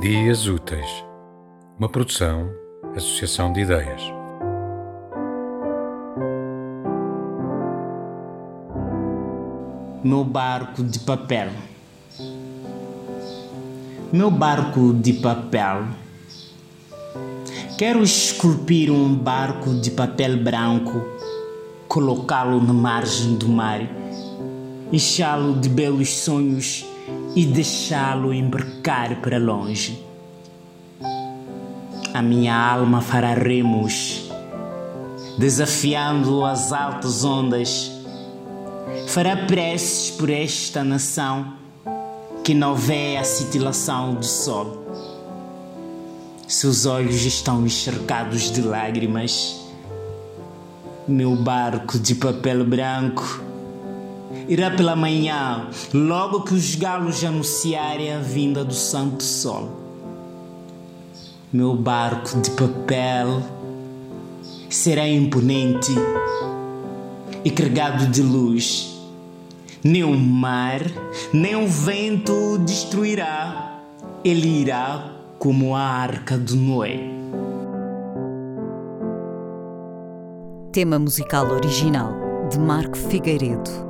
Dias Úteis, uma produção, associação de ideias. Meu barco de papel. Meu barco de papel. Quero esculpir um barco de papel branco, colocá-lo na margem do mar, enchá-lo de belos sonhos e deixá-lo embarcar para longe. A minha alma fará remos, desafiando as altas ondas. Fará preces por esta nação que não vê a cintilação do sol. Seus olhos estão encharcados de lágrimas. Meu barco de papel branco irá pela manhã, logo que os galos anunciarem a vinda do Santo Sol. Meu barco de papel será imponente e carregado de luz. Nem o mar, nem o vento o destruirá. Ele irá como a arca de Noé. Tema musical original de Marco Figueiredo,